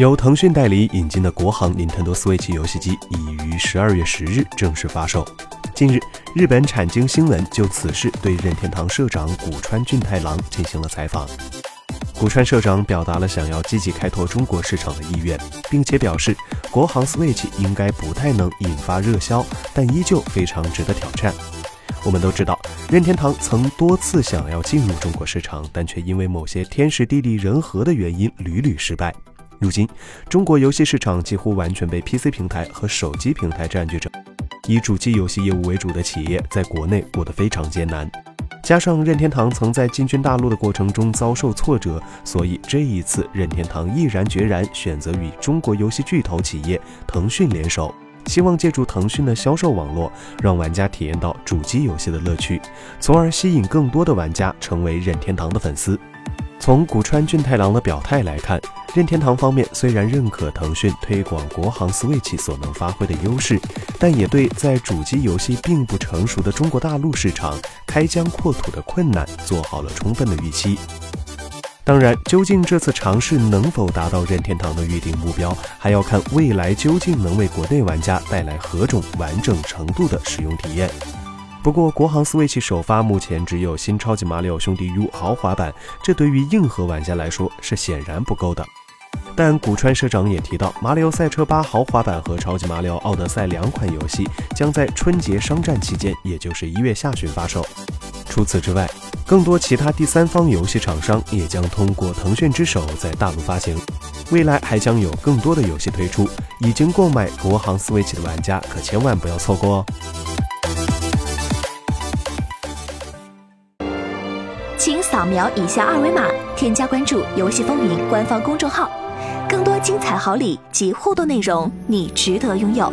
由腾讯代理引进的国行 Nintendo Switch 游戏机已于十二月十日正式发售。近日，日本产经新闻就此事对任天堂社长古川俊太郎进行了采访。古川社长表达了想要积极开拓中国市场的意愿，并且表示国行 Switch 应该不太能引发热销，但依旧非常值得挑战。我们都知道，任天堂曾多次想要进入中国市场，但却因为某些天时地利人和的原因屡屡失败。如今，中国游戏市场几乎完全被 PC 平台和手机平台占据着，以主机游戏业务为主的企业在国内过得非常艰难。加上任天堂曾在进军大陆的过程中遭受挫折，所以这一次任天堂毅然决然选择与中国游戏巨头企业腾讯联手，希望借助腾讯的销售网络，让玩家体验到主机游戏的乐趣，从而吸引更多的玩家成为任天堂的粉丝。从古川俊太郎的表态来看，任天堂方面虽然认可腾讯推广国行 Switch 所能发挥的优势，但也对在主机游戏并不成熟的中国大陆市场开疆扩土的困难做好了充分的预期。当然，究竟这次尝试能否达到任天堂的预定目标，还要看未来究竟能为国内玩家带来何种完整程度的使用体验。不过，国行 Switch 首发目前只有新超级马里奥兄弟 U 豪华版，这对于硬核玩家来说是显然不够的。但古川社长也提到，马里奥赛车八豪华版和超级马里奥奥德赛两款游戏将在春节商战期间，也就是一月下旬发售。除此之外，更多其他第三方游戏厂商也将通过腾讯之手在大陆发行。未来还将有更多的游戏推出，已经购买国行 Switch 的玩家可千万不要错过哦。请扫描以下二维码，添加关注“游戏风云”官方公众号，更多精彩好礼及互动内容，你值得拥有。